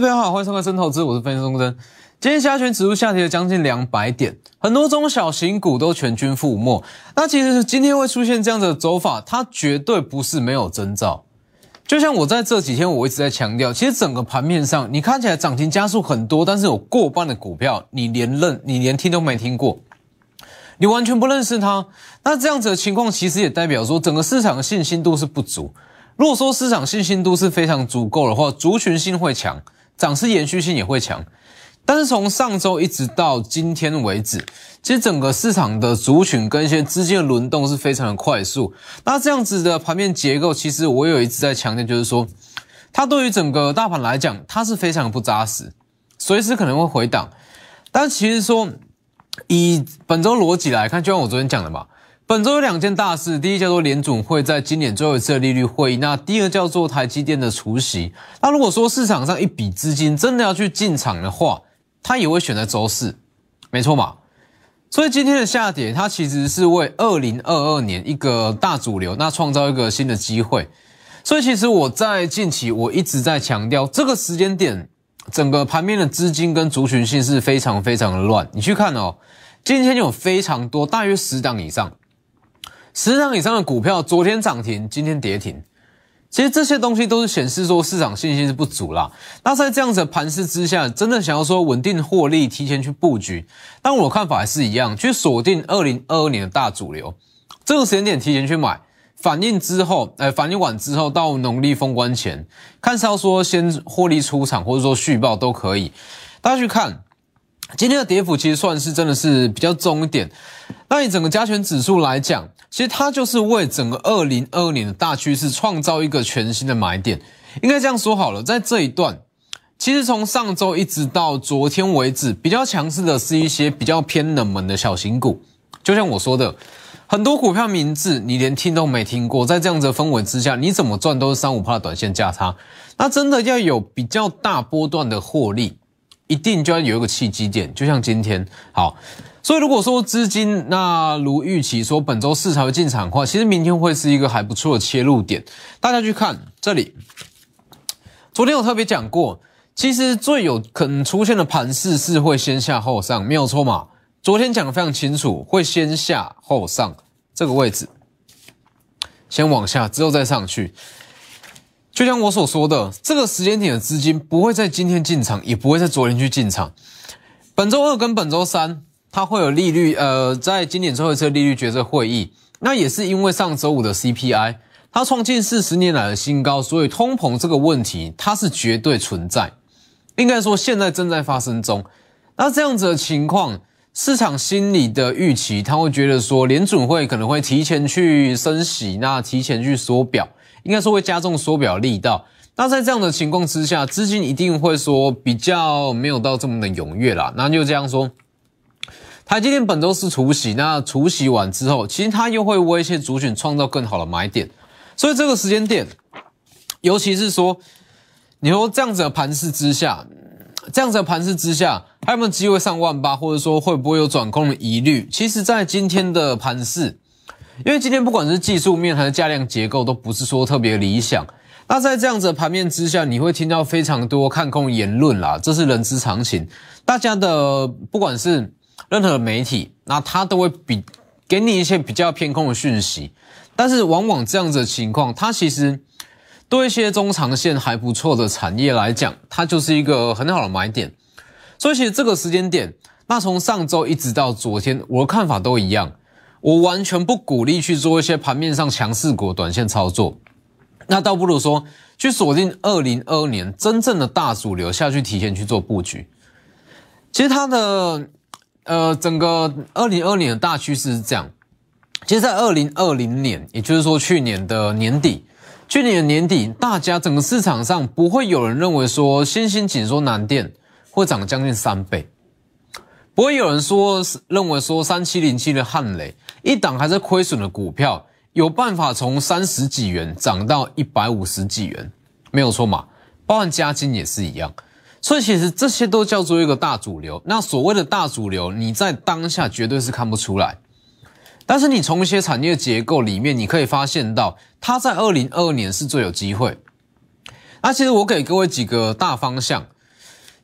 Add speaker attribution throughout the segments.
Speaker 1: 各位朋友好，欢迎收看《深投资》，我是分析师钟真。今天加权指数下跌了将近两百点，很多中小型股都全军覆没。那其实今天会出现这样的走法，它绝对不是没有征兆。就像我在这几天我一直在强调，其实整个盘面上，你看起来涨停加速很多，但是有过半的股票你连认你连听都没听过，你完全不认识它。那这样子的情况，其实也代表说整个市场的信心度是不足。如果说市场信心度是非常足够的话，族群性会强，涨势延续性也会强。但是从上周一直到今天为止，其实整个市场的族群跟一些资金的轮动是非常的快速。那这样子的盘面结构，其实我有一直在强调，就是说，它对于整个大盘来讲，它是非常不扎实，随时可能会回档。但其实说，以本周逻辑来看，就像我昨天讲的嘛。本周有两件大事，第一叫做联总会在今年最后一次的利率会议，那第二叫做台积电的除息。那如果说市场上一笔资金真的要去进场的话，它也会选在周四，没错嘛？所以今天的下跌，它其实是为二零二二年一个大主流，那创造一个新的机会。所以其实我在近期我一直在强调，这个时间点整个盘面的资金跟族群性是非常非常的乱。你去看哦，今天有非常多，大约十档以上。十档以上的股票，昨天涨停，今天跌停。其实这些东西都是显示说市场信心是不足啦。那在这样子的盘势之下，真的想要说稳定获利，提前去布局，但我看法还是一样，去锁定二零二二年的大主流，这个时间点提前去买，反应之后，哎，反应完之后到农历封关前，看是要说先获利出场，或者说续报都可以。大家去看。今天的跌幅其实算是真的是比较重一点。那以整个加权指数来讲，其实它就是为整个二零二二年的大趋势创造一个全新的买点。应该这样说好了，在这一段，其实从上周一直到昨天为止，比较强势的是一些比较偏冷门的小型股。就像我说的，很多股票名字你连听都没听过，在这样子的氛围之下，你怎么赚都是三五的短线价差。那真的要有比较大波段的获利。一定就要有一个契机点，就像今天好，所以如果说资金那如预期说本周四才会进场的话，其实明天会是一个还不错的切入点。大家去看这里，昨天有特别讲过，其实最有可能出现的盘势是会先下后上，没有错嘛？昨天讲的非常清楚，会先下后上这个位置，先往下之后再上去。就像我所说的，这个时间点的资金不会在今天进场，也不会在昨天去进场。本周二跟本周三，它会有利率，呃，在今年最后一次利率决策会议，那也是因为上周五的 CPI 它创近四十年来的新高，所以通膨这个问题它是绝对存在，应该说现在正在发生中。那这样子的情况，市场心理的预期，他会觉得说联准会可能会提前去升息，那提前去缩表。应该说会加重缩表力道，那在这样的情况之下，资金一定会说比较没有到这么的踊跃啦。那就这样说，台积电本周是除息，那除息完之后，其实它又会为一些族群创造更好的买点。所以这个时间点，尤其是说，你说这样子的盘势之下，这样子的盘势之下，还有没有机会上万八，或者说会不会有转空的疑虑？其实，在今天的盘势。因为今天不管是技术面还是价量结构，都不是说特别理想。那在这样子的盘面之下，你会听到非常多看空言论啦，这是人之常情。大家的不管是任何媒体，那他都会比给你一些比较偏空的讯息。但是往往这样子的情况，它其实对一些中长线还不错的产业来讲，它就是一个很好的买点。所以其实这个时间点，那从上周一直到昨天，我的看法都一样。我完全不鼓励去做一些盘面上强势股短线操作，那倒不如说去锁定二零二二年真正的大主流下去，提前去做布局。其实它的呃整个二零二年的大趋势是这样，其实，在二零二零年，也就是说去年的年底，去年的年底，大家整个市场上不会有人认为说新兴紧缩难电会涨将近三倍。不会有人说认为说三七零七的汉雷一档还在亏损的股票有办法从三十几元涨到一百五十几元，没有错嘛？包含加金也是一样，所以其实这些都叫做一个大主流。那所谓的大主流，你在当下绝对是看不出来，但是你从一些产业结构里面，你可以发现到它在二零二二年是最有机会。那其实我给各位几个大方向。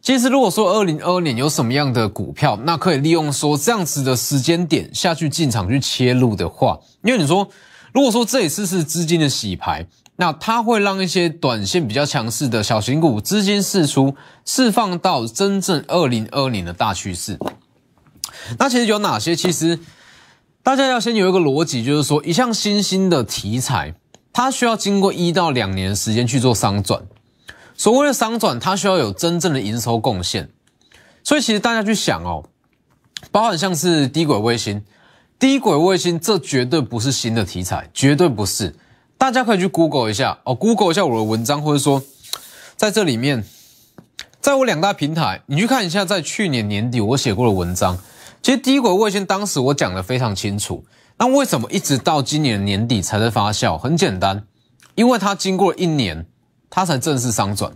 Speaker 1: 其实如果说二零二二年有什么样的股票，那可以利用说这样子的时间点下去进场去切入的话，因为你说如果说这一次是资金的洗牌，那它会让一些短线比较强势的小型股资金释出，释放到真正二零二零的大趋势。那其实有哪些？其实大家要先有一个逻辑，就是说一项新兴的题材，它需要经过一到两年时间去做商转。所谓的商转，它需要有真正的营收贡献。所以其实大家去想哦，包含像是低轨卫星，低轨卫星这绝对不是新的题材，绝对不是。大家可以去 Google 一下哦，Google 一下我的文章，或者说在这里面，在我两大平台，你去看一下，在去年年底我写过的文章。其实低轨卫星当时我讲的非常清楚，那为什么一直到今年年底才在发酵？很简单，因为它经过一年。它才正式商转，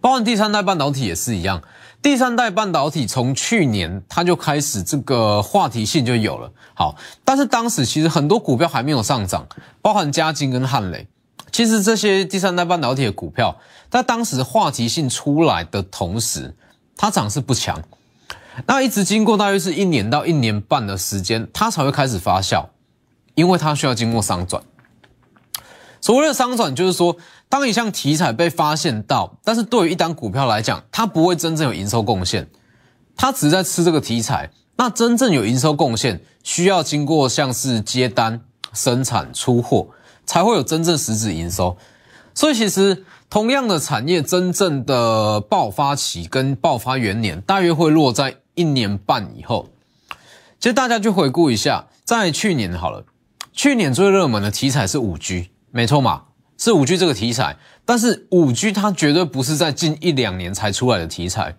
Speaker 1: 包含第三代半导体也是一样。第三代半导体从去年它就开始这个话题性就有了。好，但是当时其实很多股票还没有上涨，包含嘉金跟汉雷。其实这些第三代半导体的股票，在当时话题性出来的同时，它涨势不强。那一直经过大约是一年到一年半的时间，它才会开始发酵，因为它需要经过上转。所谓的商转，就是说。当一项题材被发现到，但是对于一单股票来讲，它不会真正有营收贡献，它只是在吃这个题材。那真正有营收贡献，需要经过像是接单、生产、出货，才会有真正实质营收。所以其实同样的产业，真正的爆发期跟爆发元年，大约会落在一年半以后。其实大家去回顾一下，在去年好了，去年最热门的题材是五 G，没错嘛？是五 G 这个题材，但是五 G 它绝对不是在近一两年才出来的题材。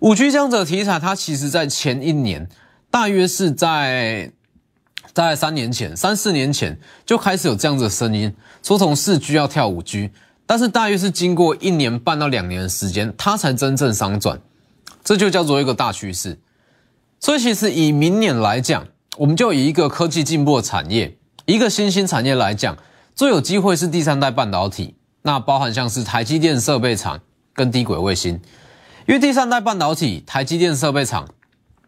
Speaker 1: 五 G 这样子的题材，它其实在前一年，大约是在在三年前、三四年前就开始有这样子的声音，说从四 G 要跳五 G，但是大约是经过一年半到两年的时间，它才真正商转，这就叫做一个大趋势。所以其实以明年来讲，我们就以一个科技进步的产业，一个新兴产业来讲。最有机会是第三代半导体，那包含像是台积电设备厂跟低轨卫星，因为第三代半导体、台积电设备厂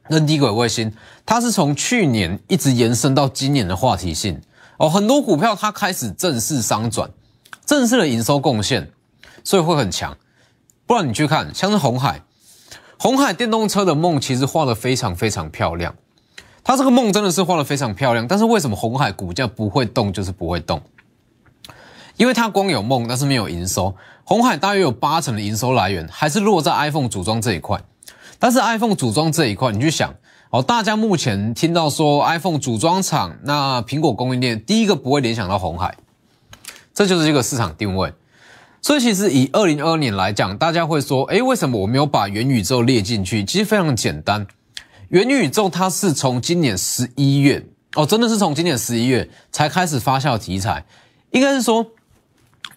Speaker 1: 跟低轨卫星，它是从去年一直延伸到今年的话题性哦，很多股票它开始正式商转，正式的营收贡献，所以会很强。不然你去看像是红海，红海电动车的梦其实画的非常非常漂亮，它这个梦真的是画的非常漂亮，但是为什么红海股价不会动就是不会动？因为它光有梦，但是没有营收。红海大约有八成的营收来源还是落在 iPhone 组装这一块。但是 iPhone 组装这一块，你去想哦，大家目前听到说 iPhone 组装厂，那苹果供应链第一个不会联想到红海，这就是一个市场定位。所以其实以二零二二年来讲，大家会说，诶，为什么我没有把元宇宙列进去？其实非常简单，元宇宙它是从今年十一月哦，真的是从今年十一月才开始发酵题材，应该是说。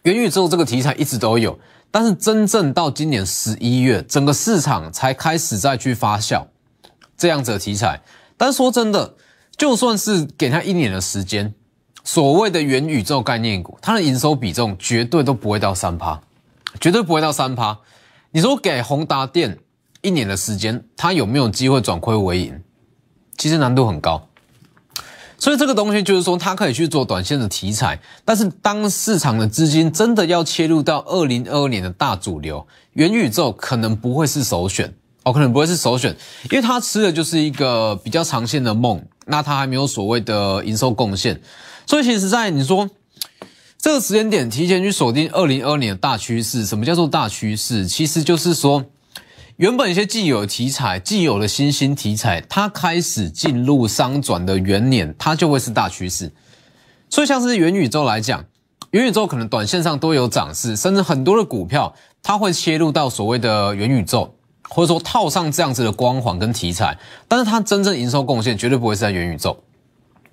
Speaker 1: 元宇宙这个题材一直都有，但是真正到今年十一月，整个市场才开始再去发酵这样子的题材。但说真的，就算是给他一年的时间，所谓的元宇宙概念股，它的营收比重绝对都不会到三趴，绝对不会到三趴。你说给宏达电一年的时间，它有没有机会转亏为盈？其实难度很高。所以这个东西就是说，它可以去做短线的题材，但是当市场的资金真的要切入到二零二二年的大主流，元宇宙可能不会是首选哦，可能不会是首选，因为它吃的就是一个比较长线的梦，那它还没有所谓的营收贡献，所以其实，在你说这个时间点提前去锁定二零二二年的大趋势，什么叫做大趋势？其实就是说。原本一些既有题材、既有的新兴题材，它开始进入商转的元年，它就会是大趋势。所以，像是元宇宙来讲，元宇宙可能短线上都有涨势，甚至很多的股票它会切入到所谓的元宇宙，或者说套上这样子的光环跟题材，但是它真正营收贡献绝对不会是在元宇宙。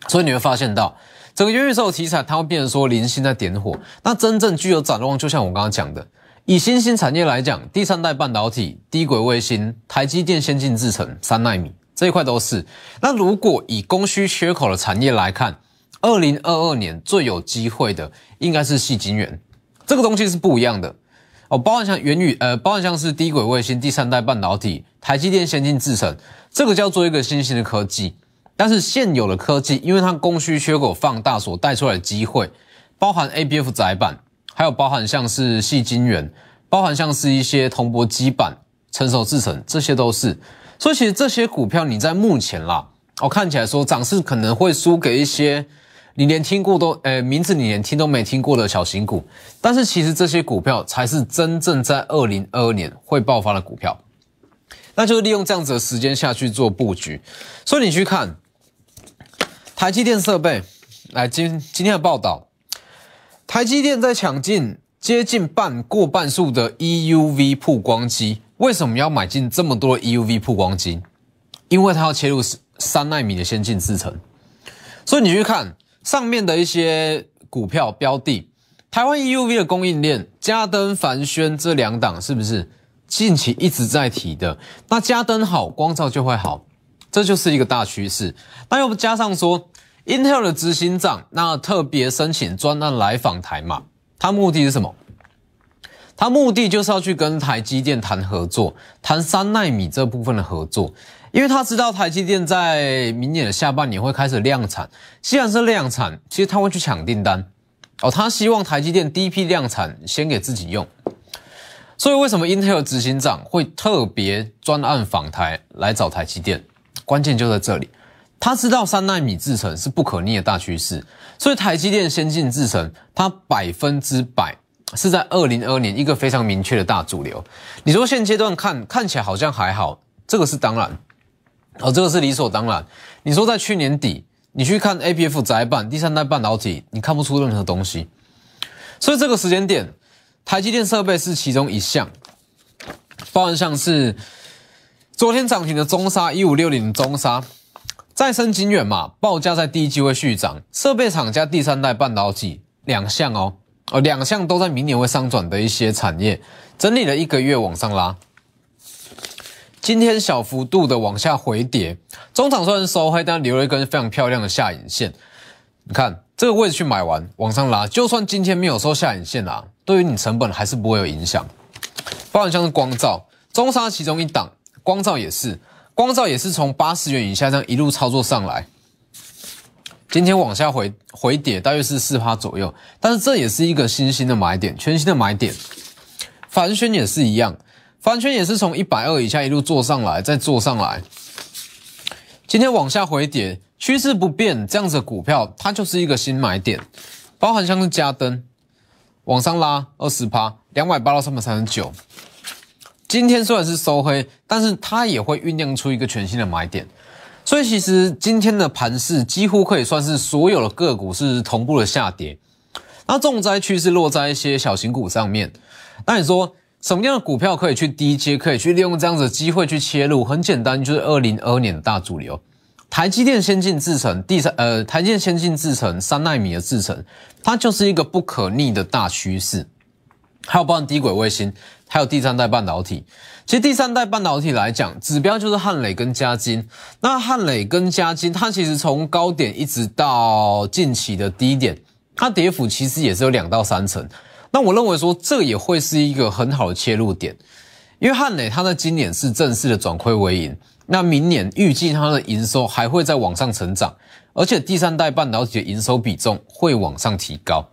Speaker 1: 所以你会发现到整个元宇宙题材，它会变成说零星在点火，那真正具有展望，就像我刚刚讲的。以新兴产业来讲，第三代半导体、低轨卫星、台积电先进制程三纳米这一块都是。那如果以供需缺口的产业来看，二零二二年最有机会的应该是细晶圆，这个东西是不一样的哦，包含像元宇呃，包含像是低轨卫星、第三代半导体、台积电先进制程，这个叫做一个新兴的科技。但是现有的科技，因为它供需缺口放大所带出来的机会，包含 ABF 载板，还有包含像是细晶圆，包含像是一些铜箔基板、成熟制程，这些都是。所以其实这些股票你在目前啦，我看起来说涨势可能会输给一些你连听过都，呃，名字你连听都没听过的小型股。但是其实这些股票才是真正在二零二二年会爆发的股票。那就是利用这样子的时间下去做布局。所以你去看。台积电设备，来今今天的报道，台积电在抢进接近半过半数的 EUV 曝光机。为什么要买进这么多 EUV 曝光机？因为它要切入三纳米的先进制程。所以你去看上面的一些股票标的，台湾 EUV 的供应链，嘉登、凡轩这两档是不是近期一直在提的？那嘉登好，光照就会好。这就是一个大趋势，那又加上说，Intel 的执行长那特别申请专案来访台嘛，他目的是什么？他目的就是要去跟台积电谈合作，谈三纳米这部分的合作，因为他知道台积电在明年的下半年会开始量产，既然是量产，其实他会去抢订单。哦，他希望台积电第一批量产先给自己用，所以为什么 Intel 执行长会特别专案访台来找台积电？关键就在这里，他知道三纳米制程是不可逆的大趋势，所以台积电先进制程，它百分之百是在二零二二年一个非常明确的大主流。你说现阶段看看起来好像还好，这个是当然，哦，这个是理所当然。你说在去年底，你去看 A P F 窄板第三代半导体，你看不出任何东西，所以这个时间点，台积电设备是其中一项，包含像是。昨天涨停的中沙一五六零中沙，再生晶圆嘛，报价在第一季会续涨。设备厂加第三代半导体两项哦，哦两项都在明年会上转的一些产业，整理了一个月往上拉。今天小幅度的往下回跌，中场虽然收黑，但留了一根非常漂亮的下影线。你看这个位置去买完往上拉，就算今天没有收下影线啦，对于你成本还是不会有影响。包含像是光照，中沙其中一档。光照也是，光照也是从八十元以下这样一路操作上来，今天往下回回跌，大约是四趴左右，但是这也是一个新兴的买点，全新的买点。凡轩也是一样，凡轩也是从一百二以下一路做上来，再做上来，今天往下回跌，趋势不变，这样子股票它就是一个新买点，包含像是加登往上拉二十趴，两百八到三百三十九。今天虽然是收黑，但是它也会酝酿出一个全新的买点，所以其实今天的盘势几乎可以算是所有的个股是同步的下跌。那重灾区是落在一些小型股上面。那你说什么样的股票可以去低阶，可以去利用这样子的机会去切入？很简单，就是二零二二年的大主流，台积电先进制程第三呃，台积电先进制程三纳米的制程，它就是一个不可逆的大趋势。还有包含低轨卫星。还有第三代半导体，其实第三代半导体来讲，指标就是汉磊跟嘉金。那汉磊跟嘉金，它其实从高点一直到近期的低点，它跌幅其实也是有两到三成。那我认为说，这也会是一个很好的切入点，因为汉磊它在今年是正式的转亏为盈，那明年预计它的营收还会再往上成长，而且第三代半导体的营收比重会往上提高。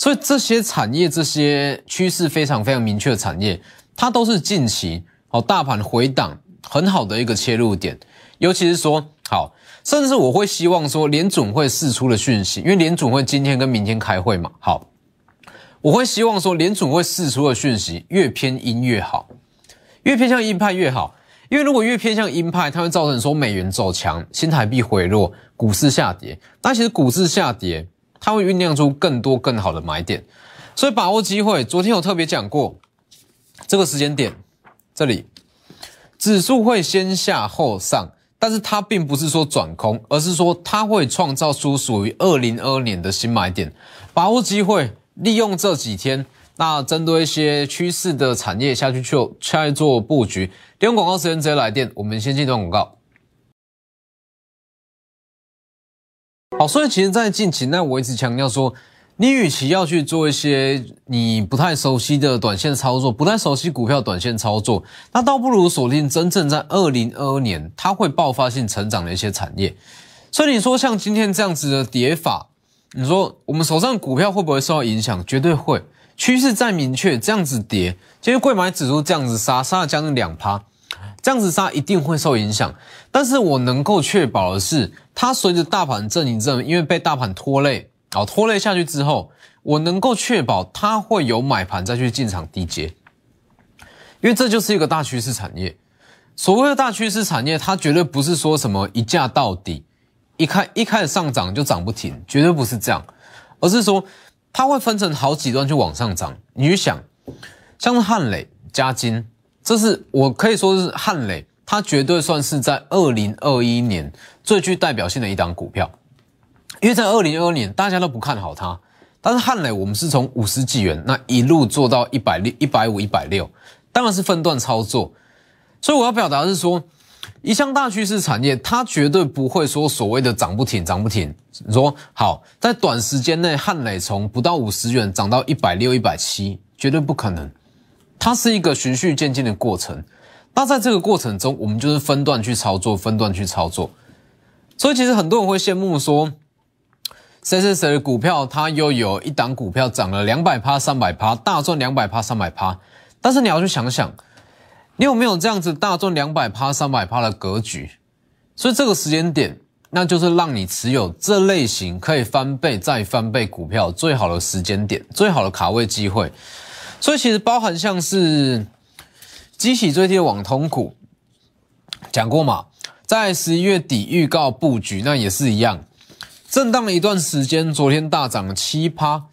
Speaker 1: 所以这些产业、这些趋势非常非常明确的产业，它都是近期哦大盘回档很好的一个切入点。尤其是说好，甚至我会希望说联准会释出的讯息，因为联准会今天跟明天开会嘛。好，我会希望说联准会释出的讯息越偏鹰越好，越偏向鹰派越好。因为如果越偏向鹰派，它会造成说美元走强、新台币回落、股市下跌。那其实股市下跌。它会酝酿出更多更好的买点，所以把握机会。昨天有特别讲过，这个时间点，这里指数会先下后上，但是它并不是说转空，而是说它会创造出属于二零二二年的新买点。把握机会，利用这几天，那针对一些趋势的产业下去去下去做布局。利用广告时间直接来电，我们先进段广告。好，所以其实，在近期，那我一直强调说，你与其要去做一些你不太熟悉的短线操作，不太熟悉股票短线操作，那倒不如锁定真正在二零二二年它会爆发性成长的一些产业。所以你说像今天这样子的跌法，你说我们手上股票会不会受到影响？绝对会。趋势再明确，这样子跌，今天贵买指数这样子杀，杀了将近两趴，这样子杀一定会受影响。但是我能够确保的是，它随着大盘震一震，因为被大盘拖累，哦拖累下去之后，我能够确保它会有买盘再去进场低接，因为这就是一个大趋势产业。所谓的大趋势产业，它绝对不是说什么一价到底，一开一开始上涨就涨不停，绝对不是这样，而是说。它会分成好几段去往上涨，你去想，像是汉磊、嘉金，这是我可以说是汉磊，它绝对算是在二零二一年最具代表性的一档股票，因为在二零二二年大家都不看好它，但是汉磊我们是从五十几元那一路做到一百六、一百五、一百六，当然是分段操作，所以我要表达的是说。一项大趋势产业，它绝对不会说所谓的涨不停，涨不停。你说好，在短时间内，汉磊从不到五十元涨到一百六、一百七，绝对不可能。它是一个循序渐进的过程。那在这个过程中，我们就是分段去操作，分段去操作。所以其实很多人会羡慕说，谁谁谁的股票，它又有一档股票涨了两百趴、三百趴，大赚两百趴、三百趴。但是你要去想想。你有没有这样子大赚两百趴、三百趴的格局？所以这个时间点，那就是让你持有这类型可以翻倍再翻倍股票最好的时间点，最好的卡位机会。所以其实包含像是激起最低的网通股，讲过嘛，在十一月底预告布局，那也是一样，震荡了一段时间，昨天大涨了七趴。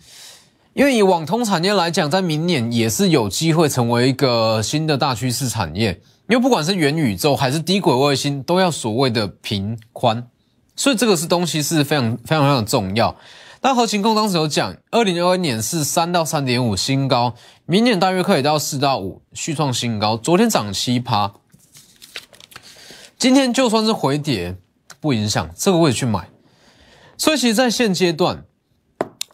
Speaker 1: 因为以网通产业来讲，在明年也是有机会成为一个新的大趋势产业。因为不管是元宇宙还是低轨卫星，都要所谓的频宽，所以这个是东西是非常非常非常重要。那何晴控当时有讲，二零二一年是三到三点五新高，明年大约可以到四到五续创新高。昨天涨七趴，今天就算是回跌不影响，这个位置去买。所以其实，在现阶段。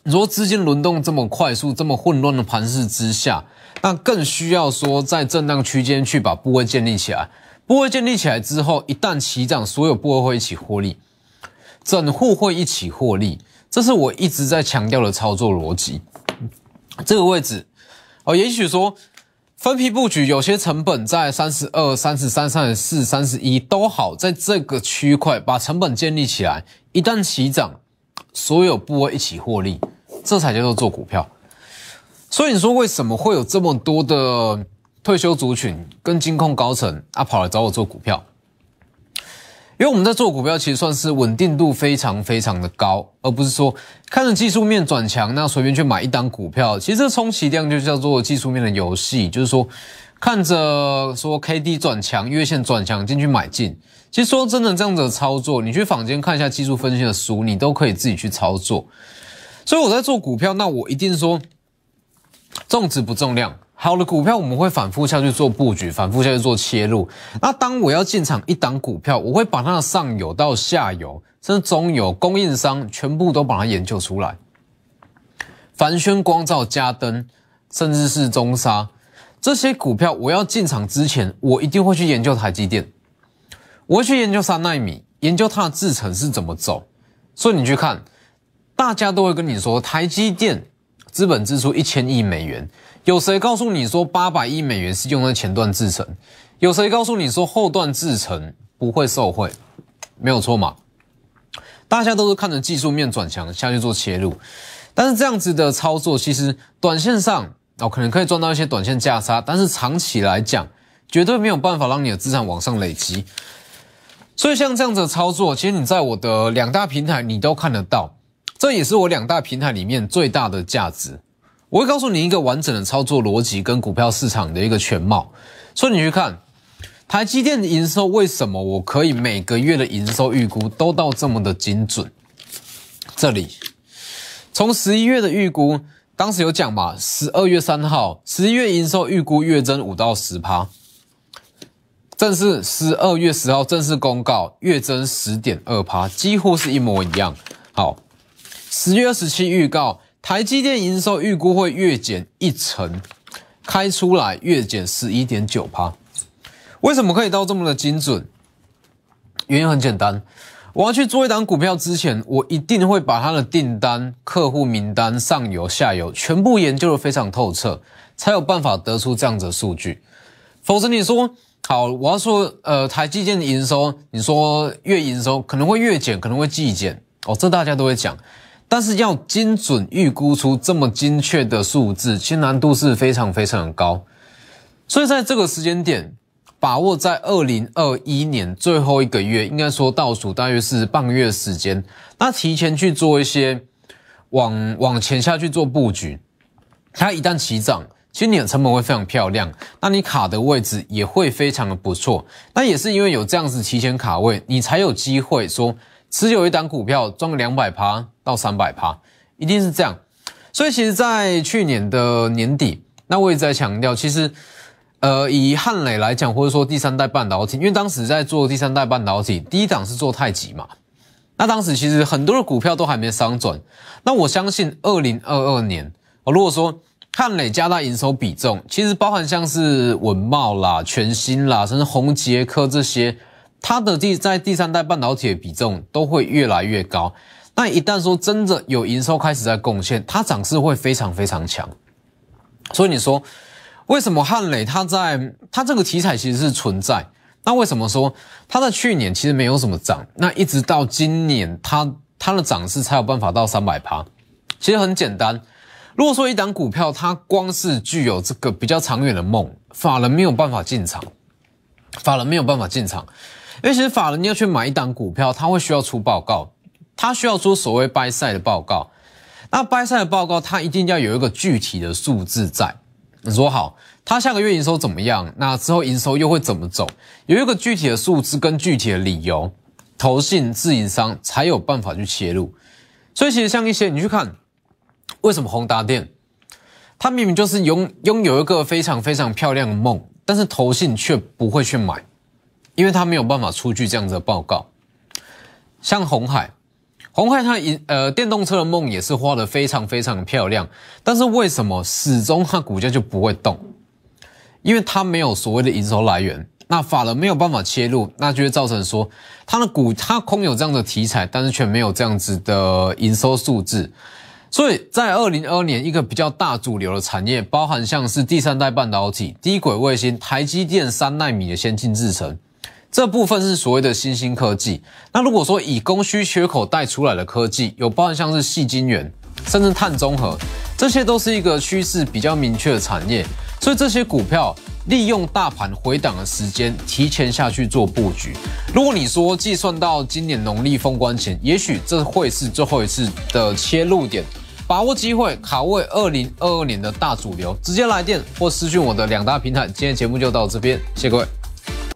Speaker 1: 如果资金轮动这么快速、这么混乱的盘势之下，那更需要说在震荡区间去把部位建立起来。部位建立起来之后，一旦起涨，所有部位会一起获利，整户会一起获利。这是我一直在强调的操作逻辑。这个位置哦，也许说分批布局，有些成本在三十二、三十三、三十四、三十一都好，在这个区块把成本建立起来，一旦起涨，所有部位一起获利。这才叫做做股票，所以你说为什么会有这么多的退休族群跟金控高层啊跑来找我做股票？因为我们在做股票，其实算是稳定度非常非常的高，而不是说看着技术面转强，那随便去买一单股票。其实这充其量就叫做技术面的游戏，就是说看着说 K D 转强、月线转强进去买进。其实说真的，这样子的操作，你去坊间看一下技术分析的书，你都可以自己去操作。所以我在做股票，那我一定说重质不重量。好的股票，我们会反复下去做布局，反复下去做切入。那当我要进场一档股票，我会把它的上游到下游，甚至中游供应商全部都把它研究出来。凡轩光照、嘉登，甚至是中沙这些股票，我要进场之前，我一定会去研究台积电，我会去研究三纳米，研究它的制程是怎么走。所以你去看。大家都会跟你说，台积电资本支出一千亿美元，有谁告诉你说八百亿美元是用在前段制程？有谁告诉你说后段制程不会受惠？没有错嘛？大家都是看着技术面转强下去做切入，但是这样子的操作，其实短线上哦可能可以赚到一些短线价差，但是长期来讲，绝对没有办法让你的资产往上累积。所以像这样子的操作，其实你在我的两大平台你都看得到。这也是我两大平台里面最大的价值。我会告诉你一个完整的操作逻辑跟股票市场的一个全貌。所以你去看台积电的营收，为什么我可以每个月的营收预估都到这么的精准？这里从十一月的预估，当时有讲嘛，十二月三号十一月营收预估月增五到十趴，正式十二月十号正式公告月增十点二趴，几乎是一模一样。好。十月二十七预告台积电营收预估会月减一成，开出来月减十一点九趴。为什么可以到这么的精准？原因很简单，我要去做一档股票之前，我一定会把它的订单、客户名单、上游、下游全部研究的非常透彻，才有办法得出这样子的数据。否则你说好，我要说呃台积电的营收，你说月营收可能会月减，可能会季减哦，这大家都会讲。但是要精准预估出这么精确的数字，其实难度是非常非常的高。所以在这个时间点。把握在二零二一年最后一个月，应该说倒数大约是半个月时间，那提前去做一些往往前下去做布局，它一旦起涨，其实你的成本会非常漂亮，那你卡的位置也会非常的不错。那也是因为有这样子提前卡位，你才有机会说持有一档股票赚个两百趴到三百趴，一定是这样。所以其实，在去年的年底，那我也在强调，其实。呃，以汉磊来讲，或者说第三代半导体，因为当时在做第三代半导体，第一档是做太极嘛，那当时其实很多的股票都还没商转。那我相信二零二二年，哦，如果说汉磊加大营收比重，其实包含像是文茂啦、全新啦，甚至宏杰科这些，它的第在第三代半导体的比重都会越来越高。那一旦说真的有营收开始在贡献，它涨势会非常非常强。所以你说。为什么汉磊它在它这个题材其实是存在？那为什么说它在去年其实没有什么涨？那一直到今年，它它的涨势才有办法到三百趴。其实很简单，如果说一档股票它光是具有这个比较长远的梦，法人没有办法进场，法人没有办法进场，因为其实法人要去买一档股票，他会需要出报告，他需要出所谓 buy side 的报告。那 buy side 的报告，他一定要有一个具体的数字在。你说好，他下个月营收怎么样？那之后营收又会怎么走？有一个具体的数字跟具体的理由，投信自营商才有办法去切入。所以其实像一些你去看，为什么宏达电，它明明就是拥拥有一个非常非常漂亮的梦，但是投信却不会去买，因为它没有办法出具这样子的报告。像红海。红海它银呃电动车的梦也是画的非常非常漂亮，但是为什么始终它股价就不会动？因为它没有所谓的营收来源，那法人没有办法切入，那就会造成说它的股它空有这样的题材，但是却没有这样子的营收数字。所以在二零二二年，一个比较大主流的产业，包含像是第三代半导体、低轨卫星、台积电三纳米的先进制程。这部分是所谓的新兴科技。那如果说以供需缺口带出来的科技，有包含像是细晶圆，甚至碳中和，这些都是一个趋势比较明确的产业。所以这些股票利用大盘回档的时间，提前下去做布局。如果你说计算到今年农历封关前，也许这会是最后一次的切入点，把握机会，卡位二零二二年的大主流，直接来电或私讯我的两大平台。今天节目就到这边，谢谢各位。